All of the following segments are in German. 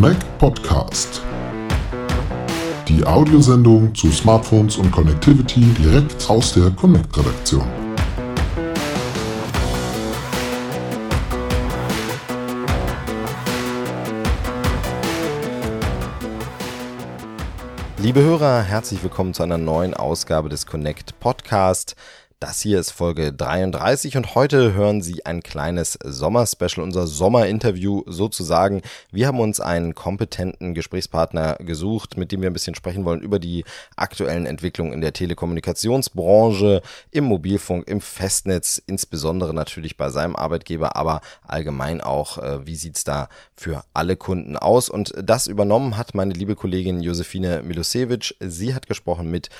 Connect Podcast. Die Audiosendung zu Smartphones und Connectivity direkt aus der Connect-Redaktion. Liebe Hörer, herzlich willkommen zu einer neuen Ausgabe des Connect Podcast. Das hier ist Folge 33 und heute hören Sie ein kleines Sommerspecial, unser Sommerinterview sozusagen. Wir haben uns einen kompetenten Gesprächspartner gesucht, mit dem wir ein bisschen sprechen wollen über die aktuellen Entwicklungen in der Telekommunikationsbranche, im Mobilfunk, im Festnetz, insbesondere natürlich bei seinem Arbeitgeber, aber allgemein auch, äh, wie sieht's da für alle Kunden aus. Und das übernommen hat meine liebe Kollegin Josefine Milosevic. Sie hat gesprochen mit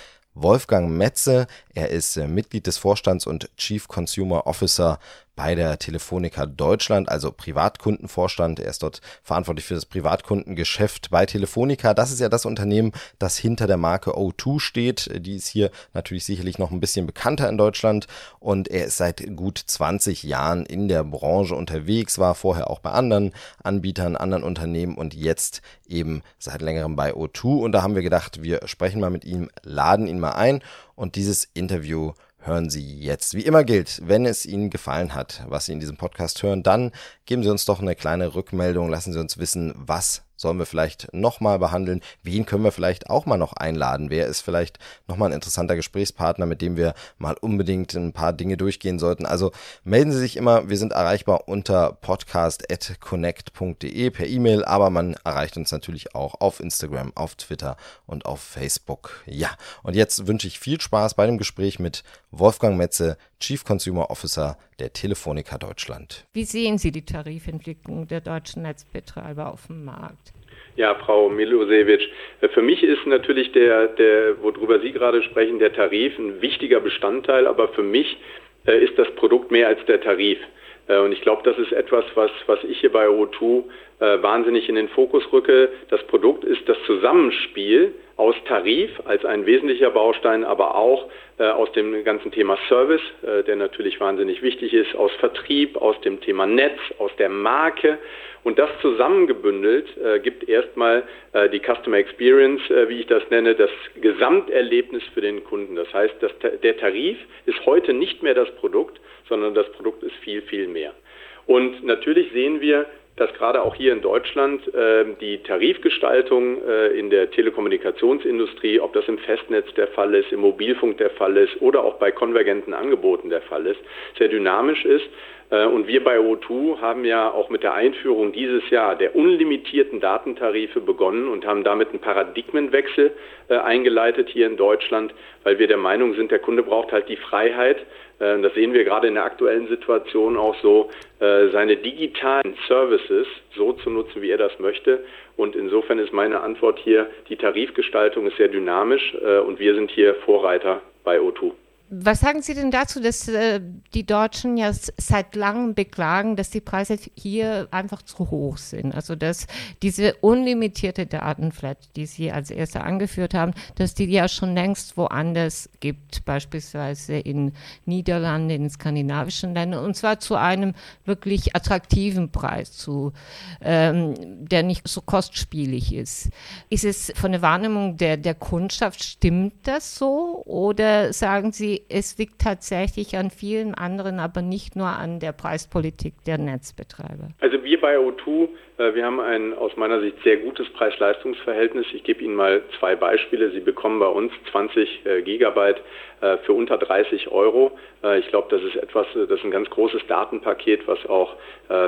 Wolfgang Metze. Er ist äh, Mitglied des Vorstands und Chief Consumer Officer bei der Telefonica Deutschland, also Privatkundenvorstand. Er ist dort verantwortlich für das Privatkundengeschäft bei Telefonica. Das ist ja das Unternehmen, das hinter der Marke O2 steht. Die ist hier natürlich sicherlich noch ein bisschen bekannter in Deutschland und er ist seit gut 20 Jahren in der Branche unterwegs, war vorher auch bei anderen Anbietern, anderen Unternehmen und jetzt eben seit längerem bei O2. Und da haben wir gedacht, wir sprechen mal mit ihm, laden ihn mal ein und dieses Interview hören Sie jetzt. Wie immer gilt, wenn es Ihnen gefallen hat, was Sie in diesem Podcast hören, dann geben Sie uns doch eine kleine Rückmeldung, lassen Sie uns wissen, was sollen wir vielleicht nochmal behandeln? Wen können wir vielleicht auch mal noch einladen? Wer ist vielleicht nochmal ein interessanter Gesprächspartner, mit dem wir mal unbedingt ein paar Dinge durchgehen sollten? Also melden Sie sich immer. Wir sind erreichbar unter podcast.connect.de per E-Mail, aber man erreicht uns natürlich auch auf Instagram, auf Twitter und auf Facebook. Ja, und jetzt wünsche ich viel Spaß bei dem Gespräch mit Wolfgang Metze, Chief Consumer Officer der Telefonica Deutschland. Wie sehen Sie die Tarifentwicklung der deutschen Netzbetreiber auf dem Markt? Ja, Frau Milosewitsch, für mich ist natürlich der, der, worüber Sie gerade sprechen, der Tarif ein wichtiger Bestandteil, aber für mich äh, ist das Produkt mehr als der Tarif. Äh, und ich glaube, das ist etwas, was, was ich hier bei O2 äh, wahnsinnig in den Fokus rücke. Das Produkt ist das Zusammenspiel aus Tarif als ein wesentlicher Baustein, aber auch äh, aus dem ganzen Thema Service, äh, der natürlich wahnsinnig wichtig ist, aus Vertrieb, aus dem Thema Netz, aus der Marke. Und das zusammengebündelt äh, gibt erstmal äh, die Customer Experience, äh, wie ich das nenne, das Gesamterlebnis für den Kunden. Das heißt, dass der Tarif ist heute nicht mehr das Produkt, sondern das Produkt ist viel, viel mehr. Und natürlich sehen wir, dass gerade auch hier in Deutschland äh, die Tarifgestaltung äh, in der Telekommunikationsindustrie, ob das im Festnetz der Fall ist, im Mobilfunk der Fall ist oder auch bei konvergenten Angeboten der Fall ist, sehr dynamisch ist. Äh, und wir bei O2 haben ja auch mit der Einführung dieses Jahr der unlimitierten Datentarife begonnen und haben damit einen Paradigmenwechsel äh, eingeleitet hier in Deutschland, weil wir der Meinung sind, der Kunde braucht halt die Freiheit, äh, das sehen wir gerade in der aktuellen Situation auch so, seine digitalen Services so zu nutzen, wie er das möchte. Und insofern ist meine Antwort hier, die Tarifgestaltung ist sehr dynamisch und wir sind hier Vorreiter bei O2. Was sagen Sie denn dazu, dass äh, die Deutschen ja seit langem beklagen, dass die Preise hier einfach zu hoch sind? Also dass diese unlimitierte Datenflat, die Sie als erste angeführt haben, dass die ja schon längst woanders gibt, beispielsweise in Niederlanden, in skandinavischen Ländern, und zwar zu einem wirklich attraktiven Preis, zu, ähm, der nicht so kostspielig ist. Ist es von der Wahrnehmung der, der Kundschaft, stimmt das so? Oder sagen Sie, es liegt tatsächlich an vielen anderen, aber nicht nur an der Preispolitik der Netzbetreiber. Also wir bei O2, äh, wir haben ein aus meiner Sicht sehr gutes Preis-Leistungs-Verhältnis. Ich gebe Ihnen mal zwei Beispiele. Sie bekommen bei uns 20 äh, Gigabyte äh, für unter 30 Euro. Ich glaube, das ist etwas, das ist ein ganz großes Datenpaket, was auch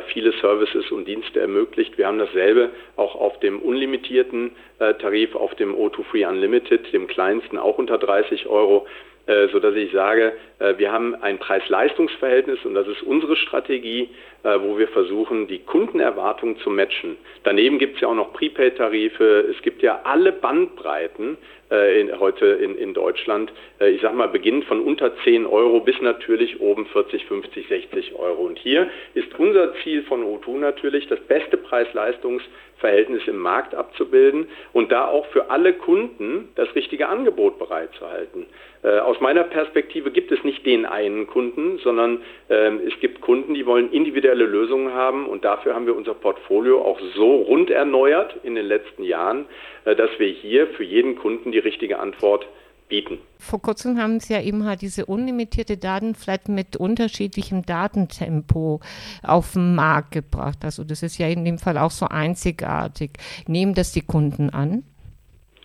viele Services und Dienste ermöglicht. Wir haben dasselbe auch auf dem unlimitierten Tarif, auf dem O2 Free Unlimited, dem kleinsten auch unter 30 Euro. Äh, so dass ich sage, äh, wir haben ein Preis-Leistungs-Verhältnis und das ist unsere Strategie, äh, wo wir versuchen, die Kundenerwartungen zu matchen. Daneben gibt es ja auch noch Prepaid-Tarife, es gibt ja alle Bandbreiten in, heute in, in Deutschland. ich sage mal, beginnend von unter 10 Euro bis natürlich oben 40, 50, 60 Euro. Und hier ist unser Ziel von O2 natürlich, das beste Preis-Leistungs-Verhältnis im Markt abzubilden und da auch für alle Kunden das richtige Angebot bereitzuhalten. Äh, aus meiner Perspektive gibt es nicht den einen Kunden, sondern ähm, es gibt Kunden, die wollen individuell individuelle Lösungen haben. Und dafür haben wir unser Portfolio auch so rund erneuert in den letzten Jahren, äh, dass wir hier für jeden Kunden die richtige Antwort bieten. Vor kurzem haben Sie ja eben halt diese unlimitierte Daten vielleicht mit unterschiedlichem Datentempo auf den Markt gebracht. Also das ist ja in dem Fall auch so einzigartig. Nehmen das die Kunden an?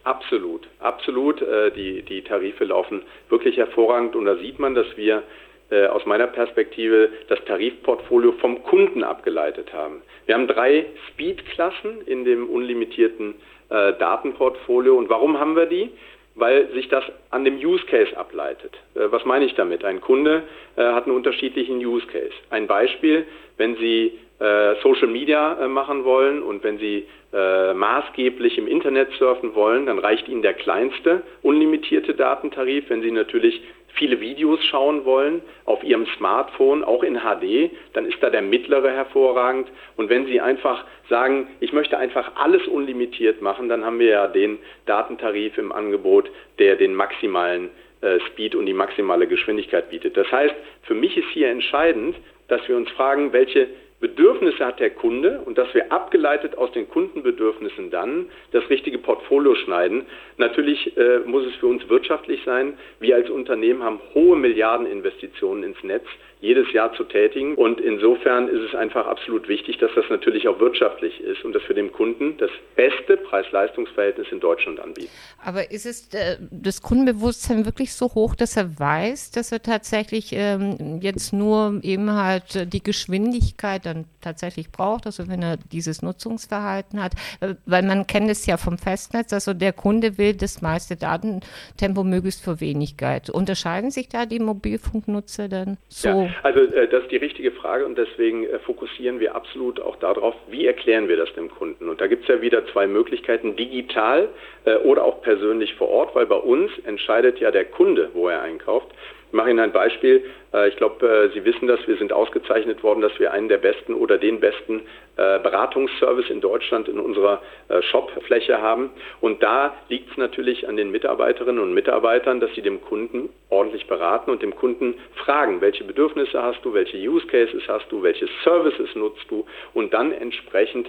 Absolut, absolut. Äh, die, die Tarife laufen wirklich hervorragend und da sieht man, dass wir äh, aus meiner Perspektive das Tarifportfolio vom Kunden abgeleitet haben. Wir haben drei Speed-Klassen in dem unlimitierten äh, Datenportfolio. Und warum haben wir die? Weil sich das an dem Use Case ableitet. Äh, was meine ich damit? Ein Kunde äh, hat einen unterschiedlichen Use Case. Ein Beispiel, wenn Sie äh, Social Media machen wollen und wenn Sie maßgeblich im Internet surfen wollen, dann reicht Ihnen der kleinste unlimitierte Datentarif. Wenn Sie natürlich viele Videos schauen wollen auf Ihrem Smartphone, auch in HD, dann ist da der mittlere hervorragend. Und wenn Sie einfach sagen, ich möchte einfach alles unlimitiert machen, dann haben wir ja den Datentarif im Angebot, der den maximalen äh, Speed und die maximale Geschwindigkeit bietet. Das heißt, für mich ist hier entscheidend, dass wir uns fragen, welche Bedürfnisse hat der Kunde und dass wir abgeleitet aus den Kundenbedürfnissen dann das richtige Portfolio schneiden. Natürlich äh, muss es für uns wirtschaftlich sein. Wir als Unternehmen haben hohe Milliardeninvestitionen ins Netz jedes Jahr zu tätigen. Und insofern ist es einfach absolut wichtig, dass das natürlich auch wirtschaftlich ist und dass wir dem Kunden das beste Preis-Leistungs-Verhältnis in Deutschland anbieten. Aber ist es äh, das Kundenbewusstsein wirklich so hoch, dass er weiß, dass er tatsächlich ähm, jetzt nur eben halt die Geschwindigkeit dann tatsächlich braucht, also wenn er dieses Nutzungsverhalten hat? Äh, weil man kennt es ja vom Festnetz, also der Kunde will das meiste Datentempo möglichst für Wenigkeit. Unterscheiden sich da die Mobilfunknutzer dann so? Ja. Also äh, das ist die richtige Frage und deswegen äh, fokussieren wir absolut auch darauf, wie erklären wir das dem Kunden. Und da gibt es ja wieder zwei Möglichkeiten, digital äh, oder auch persönlich vor Ort, weil bei uns entscheidet ja der Kunde, wo er einkauft. Ich mache Ihnen ein Beispiel. Äh, ich glaube, äh, Sie wissen das, wir sind ausgezeichnet worden, dass wir einen der besten oder den besten äh, Beratungsservice in Deutschland in unserer Shopfläche haben. Und da liegt es natürlich an den Mitarbeiterinnen und Mitarbeitern, dass sie dem Kunden ordentlich beraten und dem Kunden fragen, welche Bedürfnisse hast du, welche Use Cases hast du, welche Services nutzt du und dann entsprechend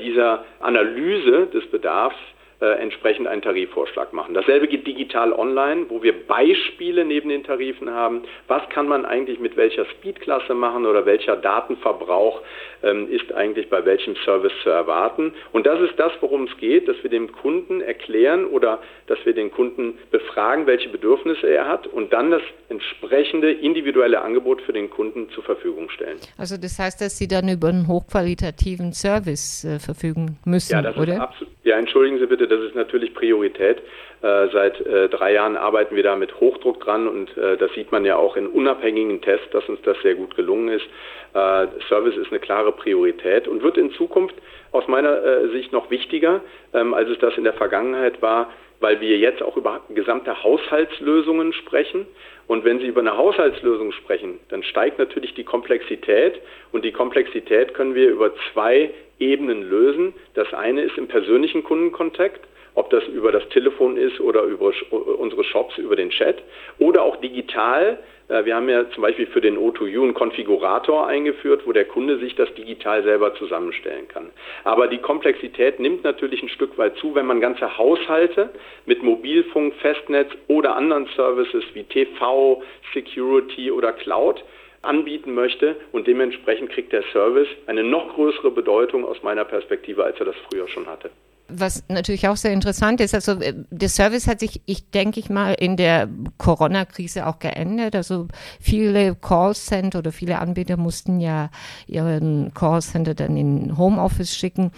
dieser Analyse des Bedarfs äh, entsprechend einen Tarifvorschlag machen. Dasselbe geht digital online, wo wir Beispiele neben den Tarifen haben. Was kann man eigentlich mit welcher Speedklasse machen oder welcher Datenverbrauch ähm, ist eigentlich bei welchem Service zu erwarten? Und das ist das, worum es geht, dass wir dem Kunden erklären oder dass wir den Kunden befragen, welche Bedürfnisse er hat und dann das entsprechende individuelle Angebot für den Kunden zur Verfügung stellen. Also das heißt, dass Sie dann über einen hochqualitativen Service äh, verfügen müssen, ja, das oder? Ist absolut, ja, entschuldigen Sie bitte das ist natürlich Priorität. Äh, seit äh, drei Jahren arbeiten wir da mit Hochdruck dran und äh, das sieht man ja auch in unabhängigen Tests, dass uns das sehr gut gelungen ist. Äh, Service ist eine klare Priorität und wird in Zukunft aus meiner äh, Sicht noch wichtiger, ähm, als es das in der Vergangenheit war, weil wir jetzt auch über gesamte Haushaltslösungen sprechen. Und wenn Sie über eine Haushaltslösung sprechen, dann steigt natürlich die Komplexität und die Komplexität können wir über zwei Ebenen lösen. Das eine ist im persönlichen Kundenkontakt, ob das über das Telefon ist oder über unsere Shops, über den Chat oder auch digital. Äh, wir haben ja zum Beispiel für den O2U einen Konfigurator eingeführt, wo der Kunde sich das digital selber zusammenstellen kann. Aber die Komplexität nimmt natürlich ein Stück weit zu, wenn man ganze Haushalte mit Mobilfunk, Festnetz oder anderen Services wie TV, Security oder Cloud anbieten möchte und dementsprechend kriegt der Service eine noch größere Bedeutung aus meiner Perspektive, als er das früher schon hatte. Was natürlich auch sehr interessant ist, also äh, der Service hat sich, ich denke ich mal, in der Corona-Krise auch geändert. Also viele Callcenter oder viele Anbieter mussten ja ihren Callcenter dann in Homeoffice schicken.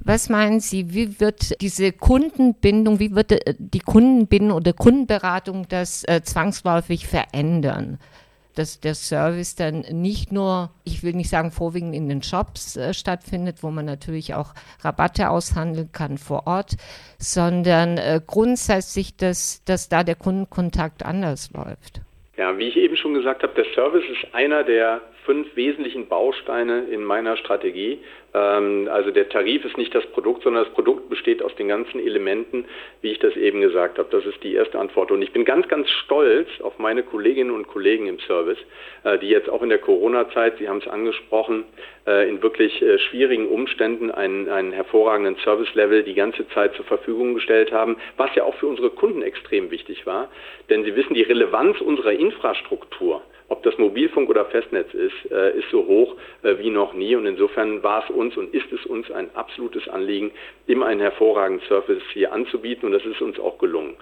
Was meinen Sie, wie wird diese Kundenbindung, wie wird äh, die Kundenbindung oder Kundenberatung das äh, zwangsläufig verändern? Dass der Service dann nicht nur, ich will nicht sagen vorwiegend in den Shops äh, stattfindet, wo man natürlich auch Rabatte aushandeln kann vor Ort, sondern äh, grundsätzlich, dass, dass da der Kundenkontakt anders läuft. Ja, wie ich eben schon gesagt habe, der Service ist einer der fünf wesentlichen Bausteine in meiner Strategie. Ähm, also der Tarif ist nicht das Produkt, sondern das Produkt besteht aus den ganzen Elementen, wie ich das eben gesagt habe. Das ist die erste Antwort. Und ich bin ganz, ganz stolz auf meine Kolleginnen und Kollegen im Service, äh, die jetzt auch in der Corona-Zeit, Sie haben es angesprochen, äh, in wirklich äh, schwierigen Umständen einen, einen hervorragenden Service-Level die ganze Zeit zur Verfügung gestellt haben, was ja auch für unsere Kunden extrem wichtig war. Denn Sie wissen, die Relevanz unserer Infrastruktur ob das Mobilfunk oder Festnetz ist, äh, ist so hoch äh, wie noch nie. Und insofern war es uns und ist es uns ein absolutes Anliegen, immer einen hervorragenden Service hier anzubieten. Und das ist uns auch gelungen.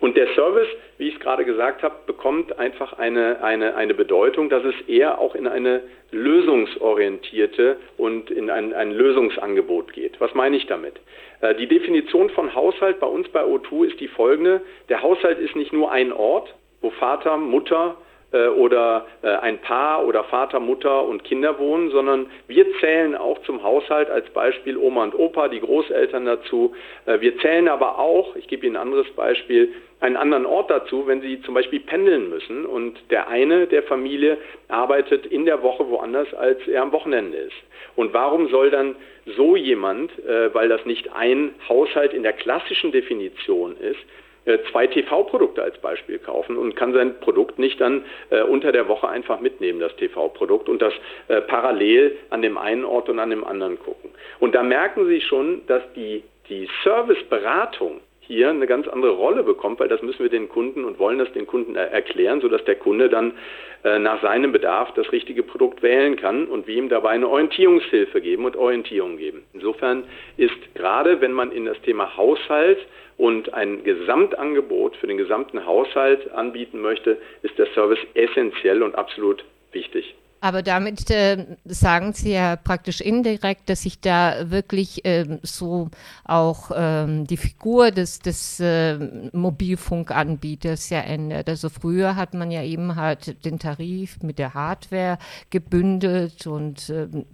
Und der Service, wie ich es gerade gesagt habe, bekommt einfach eine, eine, eine Bedeutung, dass es eher auch in eine lösungsorientierte und in ein, ein Lösungsangebot geht. Was meine ich damit? Äh, die Definition von Haushalt bei uns bei O2 ist die folgende. Der Haushalt ist nicht nur ein Ort, wo Vater, Mutter, oder äh, ein Paar oder Vater, Mutter und Kinder wohnen, sondern wir zählen auch zum Haushalt als Beispiel Oma und Opa, die Großeltern dazu. Äh, wir zählen aber auch, ich gebe Ihnen ein anderes Beispiel, einen anderen Ort dazu, wenn Sie zum Beispiel pendeln müssen und der eine der Familie arbeitet in der Woche woanders, als er am Wochenende ist. Und warum soll dann so jemand, weil das nicht ein Haushalt in der klassischen Definition ist, äh, zwei TV-Produkte als Beispiel kaufen und kann sein Produkt nicht dann äh, unter der Woche einfach mitnehmen, das TV-Produkt, und das äh, parallel an dem einen Ort und an dem anderen gucken. Und da merken Sie schon, dass die, die Serviceberatung hier eine ganz andere Rolle bekommt, weil das müssen wir den Kunden und wollen das den Kunden erklären, sodass der Kunde dann äh, nach seinem Bedarf das richtige Produkt wählen kann und wir ihm dabei eine Orientierungshilfe geben und Orientierung geben. Insofern ist gerade, wenn man in das Thema Haushalt und ein Gesamtangebot für den gesamten Haushalt anbieten möchte, ist der Service essentiell und absolut wichtig. Aber damit äh, sagen Sie ja praktisch indirekt, dass sich da wirklich äh, so auch ähm, die Figur des, des äh, Mobilfunkanbieters ja ändert. Also früher hat man ja eben halt den Tarif mit der Hardware gebündelt und ähm,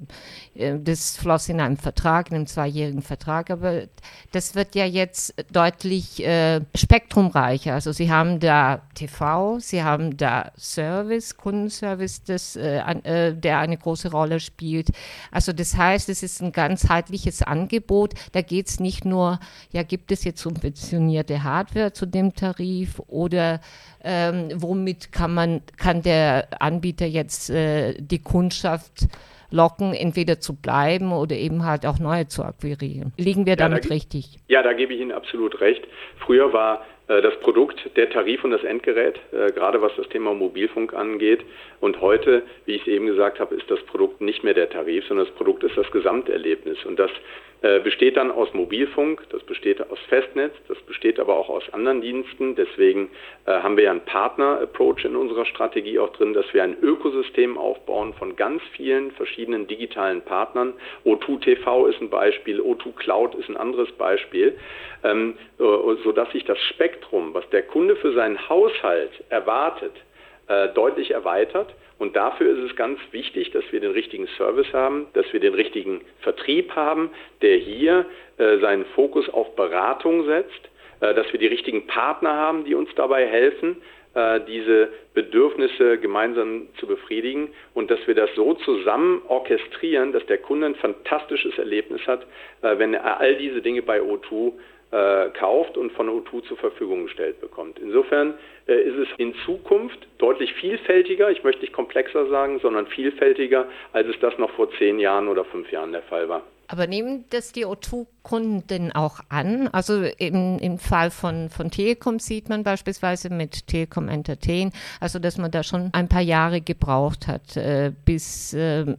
äh, das floss in einem Vertrag, in einem zweijährigen Vertrag. Aber das wird ja jetzt deutlich äh, spektrumreicher. Also Sie haben da TV, Sie haben da Service, Kundenservice, das äh, äh, der eine große Rolle spielt. Also das heißt, es ist ein ganzheitliches Angebot. Da geht es nicht nur, ja, gibt es jetzt subventionierte Hardware zu dem Tarif oder ähm, womit kann man, kann der Anbieter jetzt äh, die Kundschaft locken, entweder zu bleiben oder eben halt auch neue zu akquirieren. Liegen wir damit ja, da, richtig? Ja, da gebe ich Ihnen absolut recht. Früher war das Produkt, der Tarif und das Endgerät, äh, gerade was das Thema Mobilfunk angeht. Und heute, wie ich es eben gesagt habe, ist das Produkt nicht mehr der Tarif, sondern das Produkt ist das Gesamterlebnis. Und das äh, besteht dann aus Mobilfunk, das besteht aus Festnetz, das besteht aber auch aus anderen Diensten. Deswegen haben wir ja einen Partner-Approach in unserer Strategie auch drin, dass wir ein Ökosystem aufbauen von ganz vielen verschiedenen digitalen Partnern. O2 TV ist ein Beispiel, O2 Cloud ist ein anderes Beispiel, ähm, sodass sich das Spektrum Spektrum, was der Kunde für seinen Haushalt erwartet, äh, deutlich erweitert. Und dafür ist es ganz wichtig, dass wir den richtigen Service haben, dass wir den richtigen Vertrieb haben, der hier äh, seinen Fokus auf Beratung setzt, äh, dass wir die richtigen Partner haben, die uns dabei helfen, diese Bedürfnisse gemeinsam zu befriedigen und dass wir das so zusammen orchestrieren, dass der Kunde ein fantastisches Erlebnis hat, wenn er all diese Dinge bei O2 äh, kauft und von O2 zur Verfügung gestellt bekommt. Insofern äh, ist es in Zukunft deutlich vielfältiger, ich möchte nicht komplexer sagen, sondern vielfältiger, als es das noch vor zehn Jahren oder fünf Jahren der Fall war. Aber nehmen das die O2-Kunden denn auch an? Also im, im Fall von, von Telekom sieht man beispielsweise mit Telekom Entertain, also dass man da schon ein paar Jahre gebraucht hat, äh, bis äh,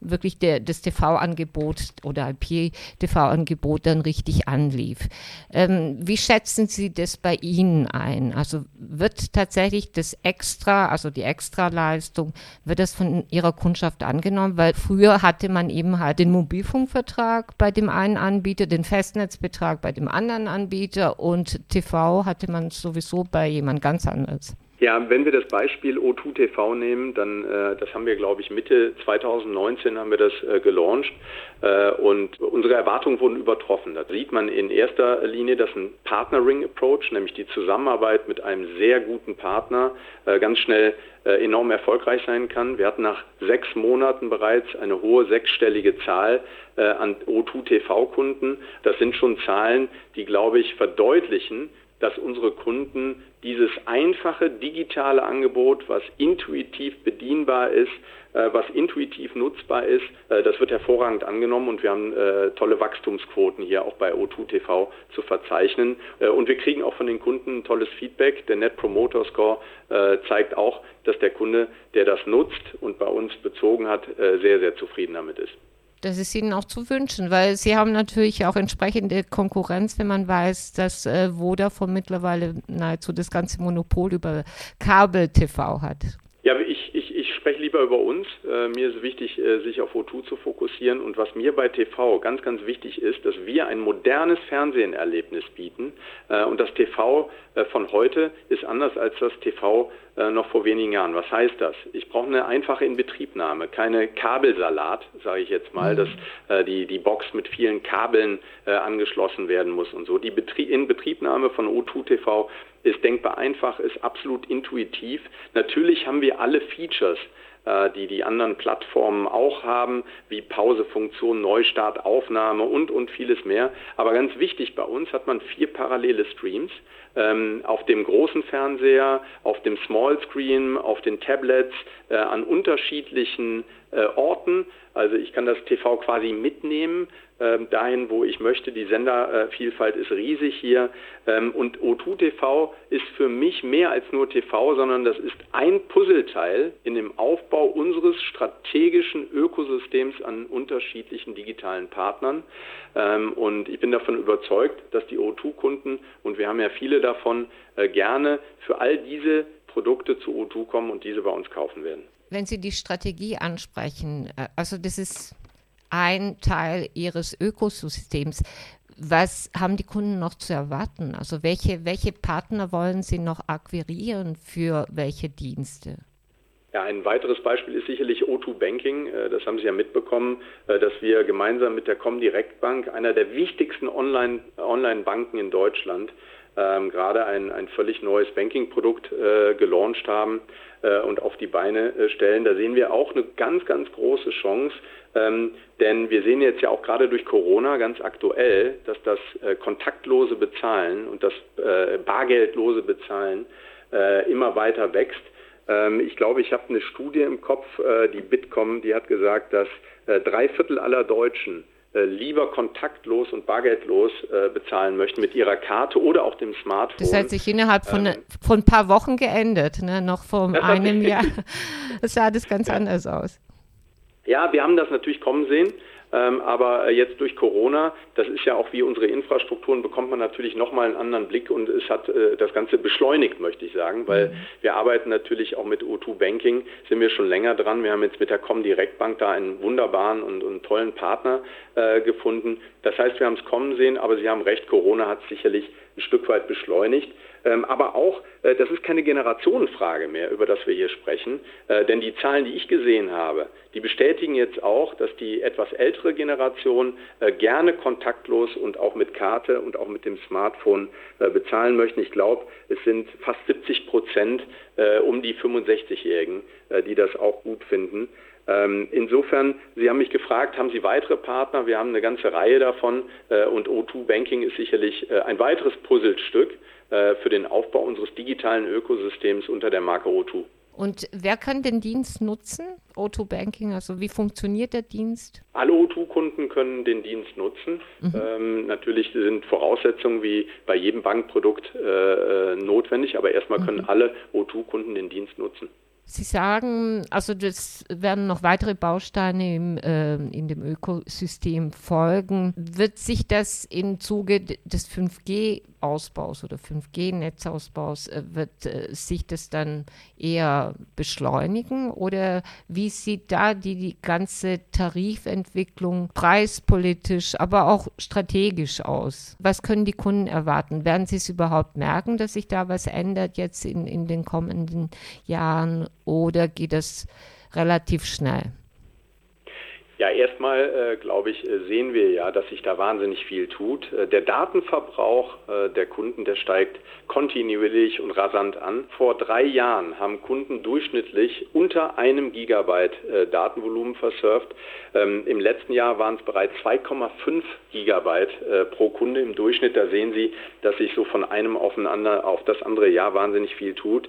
wirklich der, das TV-Angebot oder IP-TV-Angebot dann richtig anlief. Ähm, wie schätzen Sie das bei Ihnen ein? Also wird tatsächlich das Extra, also die Extraleistung, wird das von Ihrer Kundschaft angenommen? Weil früher hatte man eben halt den Mobilfunkvertrag bei dem einen Anbieter, den Festnetzbetrag bei dem anderen Anbieter und TV hatte man sowieso bei jemand ganz anderes. Ja, wenn wir das Beispiel O2 TV nehmen, dann, äh, das haben wir, glaube ich, Mitte 2019 haben wir das äh, gelauncht äh, und unsere Erwartungen wurden übertroffen. Da sieht man in erster Linie, dass ein Partnering-Approach, nämlich die Zusammenarbeit mit einem sehr guten Partner, äh, ganz schnell äh, enorm erfolgreich sein kann. Wir hatten nach sechs Monaten bereits eine hohe sechsstellige Zahl äh, an O2 TV-Kunden. Das sind schon Zahlen, die, glaube ich, verdeutlichen, dass unsere Kunden dieses einfache digitale Angebot, was intuitiv bedienbar ist, äh, was intuitiv nutzbar ist, äh, das wird hervorragend angenommen und wir haben äh, tolle Wachstumsquoten hier auch bei O2 TV zu verzeichnen. und wir kriegen auch von den Kunden tolles Feedback. Der Net Promoter Score zeigt auch, dass der Kunde, der das nutzt und bei uns bezogen hat, sehr, sehr zufrieden damit ist. Das ist Ihnen auch zu wünschen, weil Sie haben natürlich auch entsprechende Konkurrenz, wenn man weiß, dass äh, Vodafone mittlerweile nahezu das ganze Monopol über Kabel-TV hat. Ja, ich, ich, ich spreche lieber über uns. Äh, mir ist wichtig, äh, sich auf O2 zu fokussieren. Und was mir bei TV ganz, ganz wichtig ist, dass wir ein modernes Fernsehenerlebnis bieten. Äh, und das TV äh, von heute ist anders als das TV äh, noch vor wenigen Jahren. Was heißt das? Ich brauche eine einfache Inbetriebnahme, keine Kabelsalat, sage ich jetzt mal, mhm. dass äh, die, die Box mit vielen Kabeln äh, angeschlossen werden muss und so. Die Betrie Inbetriebnahme von O2 TV ist denkbar einfach, ist absolut intuitiv. Natürlich haben wir alle Features, äh, die die anderen Plattformen auch haben, wie Pausefunktion, Neustart, Aufnahme und, und vieles mehr. Aber ganz wichtig, bei uns hat man vier parallele Streams ähm, auf dem großen Fernseher, auf dem Small Screen, auf den Tablets, äh, an unterschiedlichen äh, Orten. Also ich kann das TV quasi mitnehmen, äh, dahin, wo ich möchte. Die Sendervielfalt ist riesig hier. Ähm, und O2 TV ist für mich mehr als nur TV, sondern das ist ein Puzzleteil in dem Aufbau unseres strategischen Ökosystems an unterschiedlichen digitalen Partnern. Ähm, und ich bin davon überzeugt, dass die O2-Kunden, und wir haben ja viele davon, äh, gerne für all diese Produkte zu O2 kommen und diese bei uns kaufen werden wenn Sie die Strategie ansprechen, äh, also das ist ein Teil Ihres Ökosystems. Was haben die Kunden noch zu erwarten? Also welche, welche Partner wollen Sie noch akquirieren für welche Dienste? Ja, ein weiteres Beispiel ist sicherlich O2 Banking. Äh, das haben Sie ja mitbekommen, dass wir gemeinsam mit der Comdirect Bank, einer der wichtigsten Online-Banken in Deutschland, ähm, gerade ein, ein völlig neues Banking-Produkt äh, gelauncht haben äh, und auf die Beine äh, stellen. Da sehen wir auch eine ganz, ganz große Chance, ähm, denn wir sehen jetzt ja auch gerade durch Corona ganz aktuell, dass das äh, kontaktlose Bezahlen und das äh, bargeldlose Bezahlen äh, immer weiter wächst. Ähm, ich glaube, ich habe eine Studie im Kopf, äh, die Bitkom, die hat gesagt, dass drei Viertel aller Deutschen äh, lieber kontaktlos und bargeldlos äh, bezahlen möchten mit ihrer Karte oder auch dem Smartphone. Das hat sich innerhalb von, ähm, von ein paar Wochen geändert, ne? noch vor einem Jahr sah das ganz anders aus. Ja, wir haben das natürlich kommen sehen. Ähm, aber äh, jetzt durch Corona, das ist ja auch wie unsere Infrastrukturen, bekommt man natürlich nochmal einen anderen Blick und es hat äh, das Ganze beschleunigt, möchte ich sagen, weil mhm. wir arbeiten natürlich auch mit O2 Banking, sind wir schon länger dran. Wir haben jetzt mit der Comdirect Bank da einen wunderbaren und, und tollen Partner äh, gefunden. Das heißt, wir haben es kommen sehen, aber Sie haben recht, Corona hat sicherlich ein Stück weit beschleunigt. Ähm, aber auch, äh, das ist keine Generationenfrage mehr, über das wir hier sprechen, äh, denn die Zahlen, die ich gesehen habe, die bestätigen jetzt auch, dass die etwas ältere Generation äh, gerne kontaktlos und auch mit Karte und auch mit dem Smartphone bezahlen möchten. Ich glaube, es sind fast 70 Prozent um die 65-Jährigen, die das auch gut finden. Ähm, insofern, Sie haben mich gefragt, haben Sie weitere Partner? Wir haben eine ganze Reihe davon und O2 Banking ist sicherlich ein weiteres Puzzlestück für den Aufbau unseres digitalen Ökosystems unter der Marke O2. Und wer kann den Dienst nutzen, O2 Banking? Also wie funktioniert der Dienst? Alle O2-Kunden können den Dienst nutzen. Mhm. Ähm, natürlich sind Voraussetzungen wie bei jedem Bankprodukt äh, äh notwendig, aber erstmal können mhm. alle O2-Kunden den Dienst nutzen. Sie sagen, also das werden noch weitere Bausteine im, äh, in dem Ökosystem folgen. Wird sich das im Zuge des 5G-Ausbaus oder 5G-Netzausbaus, äh, wird äh, sich das dann eher beschleunigen oder wie sieht da die, die ganze Tarifentwicklung preispolitisch, aber auch strategisch aus? Was können die Kunden erwarten? Werden sie es überhaupt merken, dass sich da was ändert jetzt in, in den kommenden Jahren? Oder geht es relativ schnell? Ja, erstmal äh, glaube ich, äh, sehen wir ja, dass sich da wahnsinnig viel tut. Äh, der Datenverbrauch äh, der Kunden, der steigt kontinuierlich und rasant an. Vor drei Jahren haben Kunden durchschnittlich unter einem Gigabyte äh, Datenvolumen versurft. Ähm, Im letzten Jahr waren es bereits 2,5 Gigabyte äh, pro Kunde im Durchschnitt. Da sehen Sie, dass sich so von einem aufeinander auf das andere Jahr wahnsinnig viel tut.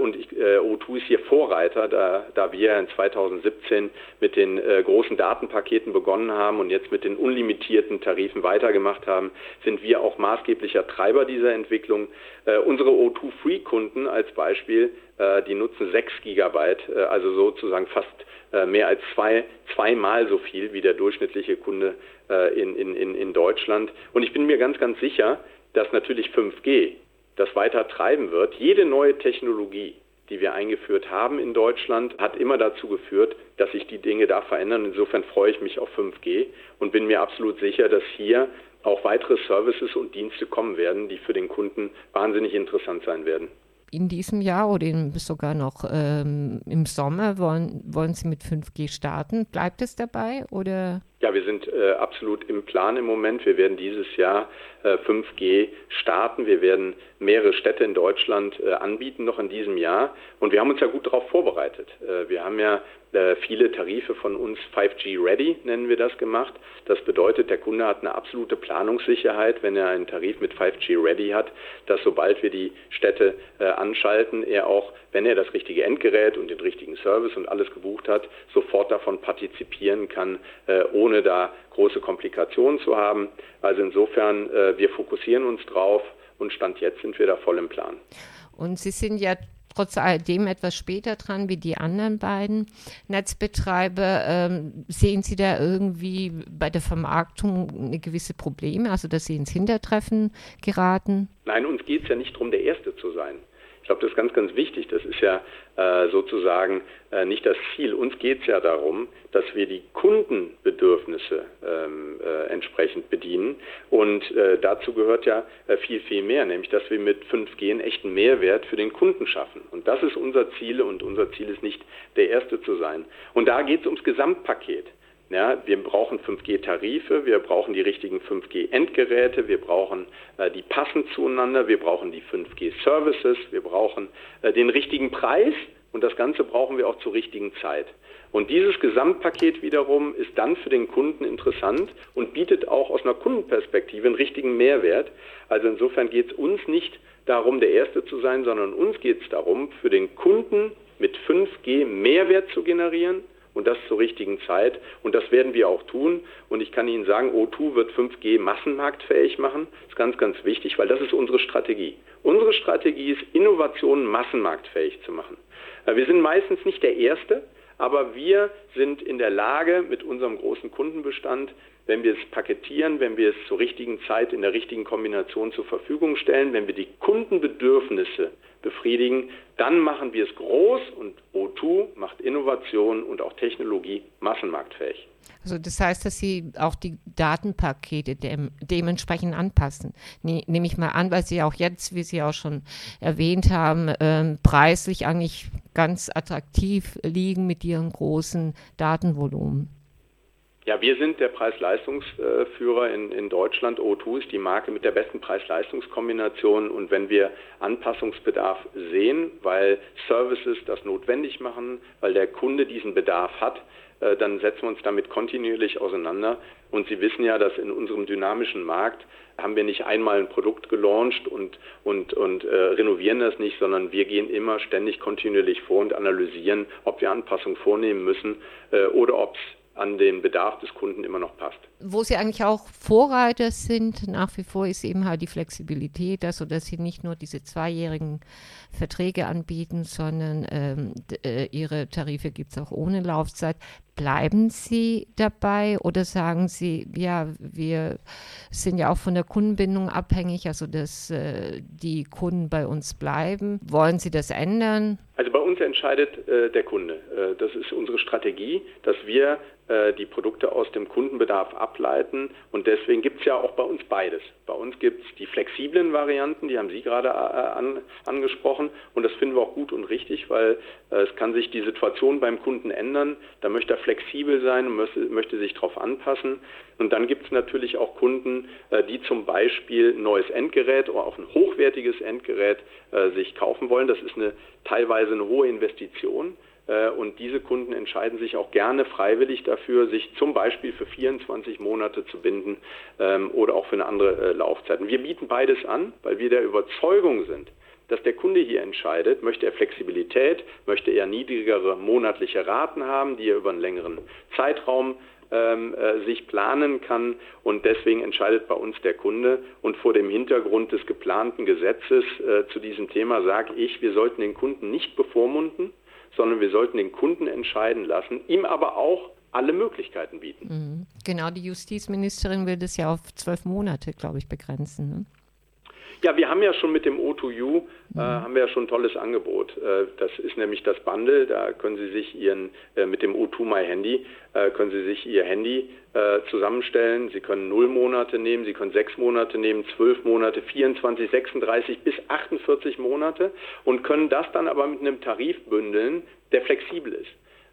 und ich, O2 ist hier Vorreiter, da, da wir in 2017 mit den großen Datenpaketen begonnen haben und jetzt mit den unlimitierten Tarifen weitergemacht haben, sind wir auch maßgeblicher Treiber dieser Entwicklung. Äh, unsere O2-Free-Kunden als Beispiel, äh, die nutzen 6 Gigabyte, äh, also sozusagen fast äh, mehr als zwei, zweimal so viel wie der durchschnittliche Kunde äh, in, in, in Deutschland. Und ich bin mir ganz, ganz sicher, dass natürlich 5G das weiter treiben wird. Jede neue Technologie, die wir eingeführt haben in Deutschland, hat immer dazu geführt, dass sich die Dinge da verändern. Insofern freue ich mich auf 5G und bin mir absolut sicher, dass hier auch weitere Services und Dienste kommen werden, die für den Kunden wahnsinnig interessant sein werden. In diesem Jahr oder sogar noch ähm, im Sommer wollen, wollen Sie mit 5G starten. Bleibt es dabei oder? Ja, wir sind äh, absolut im Plan im Moment. Wir werden dieses Jahr äh, 5G starten. Wir werden mehrere Städte in Deutschland äh, anbieten noch in diesem Jahr. Und wir haben uns ja gut darauf vorbereitet. Äh, wir haben ja äh, viele Tarife von uns 5G Ready, nennen wir das, gemacht. Das bedeutet, der Kunde hat eine absolute Planungssicherheit, wenn er einen Tarif mit 5G Ready hat, dass sobald wir die Städte äh, anschalten, er auch, wenn er das richtige Endgerät und den richtigen Service und alles gebucht hat, sofort davon partizipieren kann, ohne ohne da große Komplikationen zu haben. Also insofern, äh, wir fokussieren uns drauf und Stand jetzt sind wir da voll im Plan. Und Sie sind ja trotz alledem etwas später dran wie die anderen beiden Netzbetreiber. Ähm, sehen Sie da irgendwie bei der Vermarktung gewisse Probleme, also dass Sie ins Hintertreffen geraten? Nein, uns geht es ja nicht darum, der Erste zu sein. Ich glaube, das ist ganz, ganz wichtig. Das ist ja sozusagen äh, nicht das Ziel. Uns geht es ja darum, dass wir die Kundenbedürfnisse ähm, äh, entsprechend bedienen. Und äh, dazu gehört ja äh, viel, viel mehr, nämlich dass wir mit 5G einen echten Mehrwert für den Kunden schaffen. Und das ist unser Ziel und unser Ziel ist nicht der Erste zu sein. Und da geht es ums Gesamtpaket. Ja, wir brauchen 5G-Tarife, wir brauchen die richtigen 5G-Endgeräte, wir brauchen äh, die passen zueinander, wir brauchen die 5G-Services, wir brauchen äh, den richtigen Preis und das Ganze brauchen wir auch zur richtigen Zeit. Und dieses Gesamtpaket wiederum ist dann für den Kunden interessant und bietet auch aus einer Kundenperspektive einen richtigen Mehrwert. Also insofern geht es uns nicht darum, der Erste zu sein, sondern uns geht es darum, für den Kunden mit 5G Mehrwert zu generieren und das zur richtigen Zeit. Und das werden wir auch tun. Und ich kann Ihnen sagen, O2 wird 5G massenmarktfähig machen. Das ist ganz, ganz wichtig, weil das ist unsere Strategie. Unsere Strategie ist, Innovationen massenmarktfähig zu machen. Äh, wir sind meistens nicht der Erste, aber wir sind in der Lage, mit unserem großen Kundenbestand, wenn wir es paketieren, wenn wir es zur richtigen Zeit in der richtigen Kombination zur Verfügung stellen, wenn wir die Kundenbedürfnisse befriedigen, dann machen wir es groß und O2 macht Innovation und auch Technologie massenmarktfähig. Also das heißt, dass Sie auch die Datenpakete dem, dementsprechend anpassen. Ne, nehme ich mal an, weil Sie auch jetzt, wie Sie auch schon erwähnt haben, ähm, preislich eigentlich ganz attraktiv liegen mit Ihren großen Datenvolumen. Ja, wir sind der Preis-Leistungsführer in, in Deutschland. O2 ist die Marke mit der besten Preis-Leistungskombination. Und wenn wir Anpassungsbedarf sehen, weil Services das notwendig machen, weil der Kunde diesen Bedarf hat, äh, dann setzen wir uns damit kontinuierlich auseinander. Und Sie wissen ja, dass in unserem dynamischen Markt haben wir nicht einmal ein Produkt gelauncht und, und, und äh, renovieren das nicht, sondern wir gehen immer ständig kontinuierlich vor und analysieren, ob wir Anpassungen vornehmen müssen äh, oder ob es an den Bedarf des Kunden immer noch passt. Wo Sie eigentlich auch Vorreiter sind, nach wie vor ist eben halt die Flexibilität, also dass Sie nicht nur diese zweijährigen Verträge anbieten, sondern ähm, äh, Ihre Tarife gibt es auch ohne Laufzeit. Bleiben Sie dabei oder sagen Sie, ja, wir sind ja auch von der Kundenbindung abhängig, also dass äh, die Kunden bei uns bleiben. Wollen Sie das ändern? Also bei uns entscheidet äh, der Kunde. Äh, das ist unsere Strategie, dass wir äh, die Produkte aus dem Kundenbedarf ableiten. Und deswegen gibt es ja auch bei uns beides. Bei uns gibt es die flexiblen Varianten, die haben Sie gerade äh, an, angesprochen. Und das finden wir auch gut und richtig, weil äh, es kann sich die Situation beim Kunden ändern. Da möchte er flexibel sein und möchte, sich darauf anpassen. Und dann gibt es natürlich auch Kunden, äh, die zum Beispiel ein neues Endgerät oder auch ein hochwertiges Endgerät äh, sich kaufen wollen. Das ist eine teilweise eine hohe Investition. Äh, und diese Kunden entscheiden sich auch gerne freiwillig dafür, sich zum Beispiel für 24 Monate zu binden ähm, oder auch für eine andere Laufzeit. Und wir bieten beides an, weil wir der Überzeugung sind, dass der Kunde hier entscheidet, möchte er Flexibilität, möchte er niedrigere monatliche Raten haben, die er über einen längeren Zeitraum ähm, äh, sich planen kann und deswegen entscheidet bei uns der Kunde und vor dem Hintergrund des geplanten Gesetzes äh, zu diesem Thema sage ich, wir sollten den Kunden nicht bevormunden, sondern wir sollten den Kunden entscheiden lassen, ihm aber auch alle Möglichkeiten bieten. Mhm. Genau, die Justizministerin will das ja auf zwölf Monate, glaube ich, begrenzen. Ne? Ja, wir haben ja schon mit dem O2U äh, mhm. haben wir ja schon ein tolles Angebot. Äh, das ist nämlich das Bundle. Da können Sie sich Ihren äh, mit dem O2 My Handy äh, können Sie sich Ihr Handy äh, zusammenstellen. Sie können null Monate nehmen, Sie können sechs Monate nehmen, zwölf Monate, 24, 36 bis 48 Monate und können das dann aber mit einem Tarif bündeln, der flexibel ist.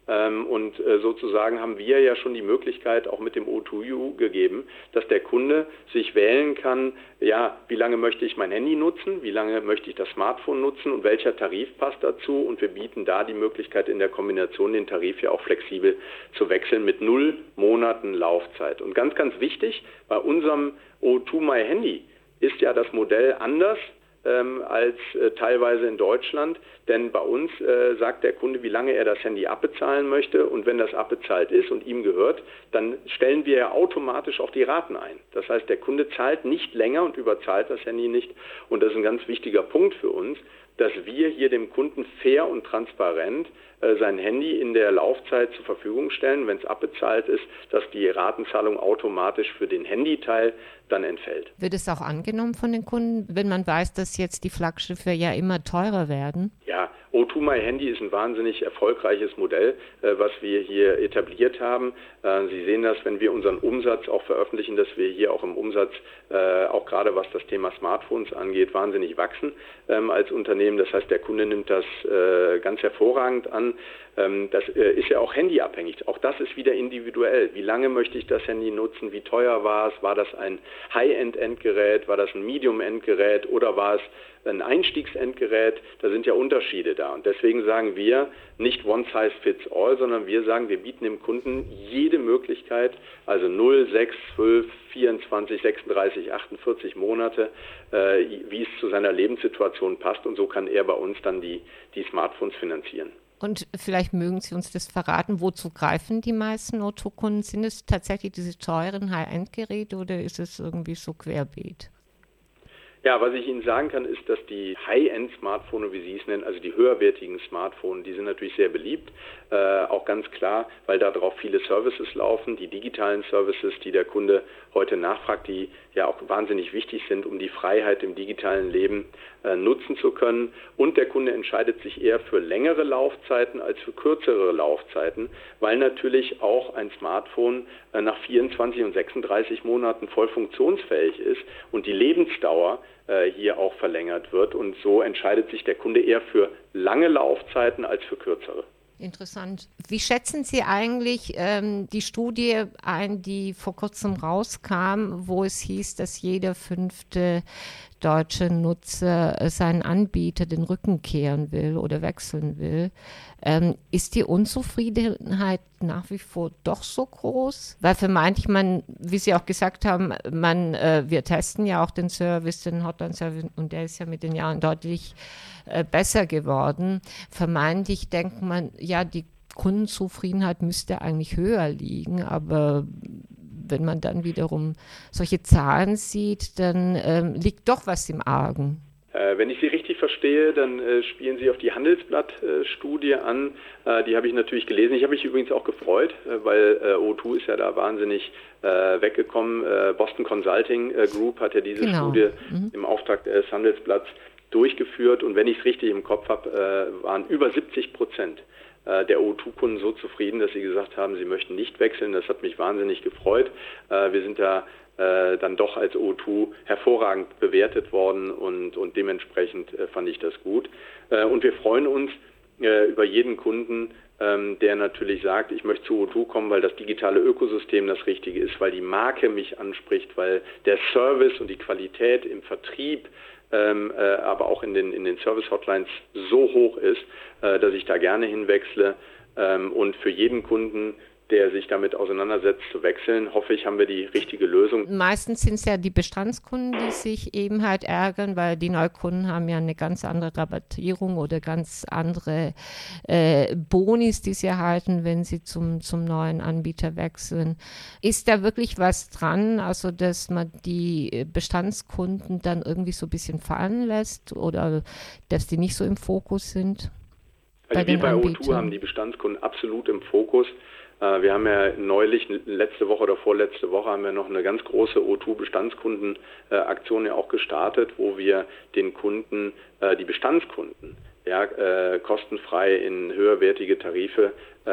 Ähm, und äh, sozusagen haben wir ja schon die Möglichkeit auch mit dem O2U gegeben, dass der Kunde sich wählen kann, ja, wie lange möchte ich mein Handy nutzen, wie lange möchte ich das Smartphone nutzen und welcher Tarif passt dazu. Und wir bieten da die Möglichkeit in der Kombination den Tarif ja auch flexibel zu wechseln mit null Monaten Laufzeit. Und ganz, ganz wichtig, bei unserem O2 My Handy ist ja das Modell anders ähm, als äh, teilweise in Deutschland. Denn bei uns äh, sagt der Kunde, wie lange er das Handy abbezahlen möchte. Und wenn das abbezahlt ist und ihm gehört, dann stellen wir ja automatisch auch die Raten ein. Das heißt, der Kunde zahlt nicht länger und überzahlt das Handy nicht. Und das ist ein ganz wichtiger Punkt für uns, dass wir hier dem Kunden fair und transparent sein Handy in der Laufzeit zur Verfügung stellen, wenn es abbezahlt ist, dass die Ratenzahlung automatisch für den Handyteil dann entfällt. Wird es auch angenommen von den Kunden, wenn man weiß, dass jetzt die Flaggschiffe ja immer teurer werden? Ja, O2 My Handy ist ein wahnsinnig erfolgreiches Modell, äh, was wir hier etabliert haben. Äh, Sie sehen das, wenn wir unseren Umsatz auch veröffentlichen, dass wir hier auch im Umsatz, äh, auch gerade was das Thema Smartphones angeht, wahnsinnig wachsen ähm, als Unternehmen. Das heißt, der Kunde nimmt das äh, ganz hervorragend an. Ähm, das äh, ist ja auch handyabhängig. Auch das ist wieder individuell. Wie lange möchte ich das Handy nutzen? Wie teuer war es? War das ein High-End-Endgerät? War das ein Medium-Endgerät? Oder war es ein Einstiegsendgerät? Da sind ja Unterschiede da. Und deswegen sagen wir nicht one size fits all, sondern wir sagen, wir bieten dem Kunden jede Möglichkeit, also 0, 6, 12, 24, 36, 48 Monate, äh, wie es zu seiner Lebenssituation passt. Und so kann er bei uns dann die, die Smartphones finanzieren. Und vielleicht mögen Sie uns das verraten, wozu greifen die meisten Otto-Kunden? Sind es tatsächlich diese teuren High-End-Geräte oder ist es irgendwie so querbeet? Ja, was ich Ihnen sagen kann, ist, dass die High-End-Smartphone, wie Sie es nennen, also die höherwertigen Smartphone, die sind natürlich sehr beliebt. Äh, ganz klar, weil darauf viele Services laufen, die digitalen Services, die der Kunde heute nachfragt, die ja auch wahnsinnig wichtig sind, um die Freiheit im digitalen Leben äh, nutzen zu können. Und der Kunde entscheidet sich eher für längere Laufzeiten als für kürzere Laufzeiten, weil natürlich auch ein Smartphone äh, nach 24 und 36 Monaten voll funktionsfähig ist und die Lebensdauer äh, hier auch verlängert wird. Und so entscheidet sich der Kunde eher für lange Laufzeiten als für kürzere. Interessant. Wie schätzen Sie eigentlich ähm, die Studie ein, die vor kurzem rauskam, wo es hieß, dass jeder fünfte deutsche Nutzer äh, seinen Anbieter den Rücken kehren will oder wechseln will? Ähm, ist die Unzufriedenheit nach wie vor doch so groß? Weil vermeintlich man, wie Sie auch gesagt haben, man, äh, wir testen ja auch den Service, den Hotline-Service, und der ist ja mit den Jahren deutlich äh, besser geworden. Vermeintlich denkt man, ja, die Kundenzufriedenheit müsste eigentlich höher liegen, aber wenn man dann wiederum solche Zahlen sieht, dann ähm, liegt doch was im Argen. Äh, wenn ich Sie richtig verstehe, dann äh, spielen Sie auf die Handelsblatt-Studie äh, an. Äh, die habe ich natürlich gelesen. Ich habe mich übrigens auch gefreut, äh, weil äh, O2 ist ja da wahnsinnig weggekommen. Boston Consulting Group hat ja diese genau. Studie mhm. im Auftrag des Handelsblatts durchgeführt. Und wenn ich es richtig im Kopf habe, waren über 70 Prozent der O2-Kunden so zufrieden, dass sie gesagt haben, sie möchten nicht wechseln. Das hat mich wahnsinnig gefreut. Äh, wir sind da äh, dann doch als O2 hervorragend bewertet worden und, und dementsprechend fand ich das gut. Und wir freuen uns über jeden Kunden, ähm, der natürlich sagt, ich möchte zu O2 kommen, weil das digitale Ökosystem das Richtige ist, weil die Marke mich anspricht, weil der Service und die Qualität im Vertrieb ähm, äh, aber auch in den, in den Service-Hotlines so hoch ist, äh, dass ich da gerne hinwechsle. Ähm, und für jeden Kunden der sich damit auseinandersetzt, zu wechseln. Hoffe ich, haben wir die richtige Lösung. Meistens sind es ja die Bestandskunden, die sich eben halt ärgern, weil die Neukunden haben ja eine ganz andere Rabattierung oder ganz andere äh, Bonis, die sie erhalten, wenn sie zum, zum neuen Anbieter wechseln. Ist da wirklich was dran, also dass man die Bestandskunden dann irgendwie so ein bisschen fallen lässt oder dass die nicht so im Fokus sind? Also bei wir bei O2 haben die Bestandskunden absolut im Fokus. Äh, wir haben ja neulich, letzte Woche oder vorletzte Woche, haben wir noch eine ganz große O2-Bestandskundenaktion ja auch gestartet, wo wir den Kunden, äh, die Bestandskunden, ja, äh, kostenfrei in höherwertige Tarife äh,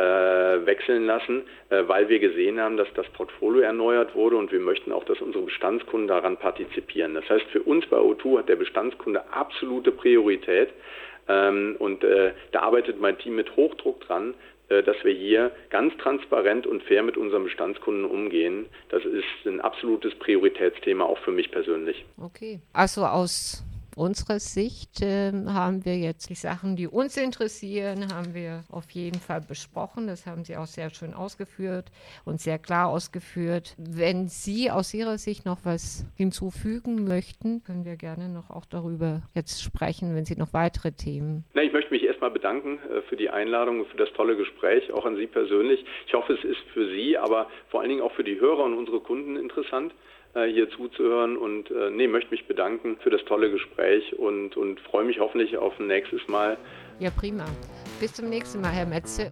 wechseln lassen, äh, weil wir gesehen haben, dass das Portfolio erneuert wurde und wir möchten auch, dass unsere Bestandskunden daran partizipieren. Das heißt, für uns bei O2 hat der Bestandskunde absolute Priorität. Ähm, und äh, da arbeitet mein Team mit Hochdruck dran, dass wir hier ganz transparent und fair mit unseren Bestandskunden umgehen. Das ist ein absolutes Prioritätsthema auch für mich persönlich. Okay. Also aus unserer Sicht äh, haben wir jetzt die Sachen, die uns interessieren, haben wir auf jeden Fall besprochen. Das haben Sie auch sehr schön ausgeführt und sehr klar ausgeführt. Wenn Sie aus Ihrer Sicht noch was hinzufügen möchten, können wir gerne noch auch darüber jetzt sprechen, wenn Sie noch weitere Themen. Na, ich möchte mich erstmal bedanken äh, für die Einladung und für das tolle Gespräch, auch an Sie persönlich. Ich hoffe, es ist für Sie, aber vor allen Dingen auch für die Hörer und unsere Kunden interessant. Äh, hier zuzuhören und äh, nee, möchte mich bedanken für das tolle Gespräch und, und freue mich hoffentlich auf ein nächstes Mal. Ja, prima. Bis zum nächsten Mal, Herr Metze.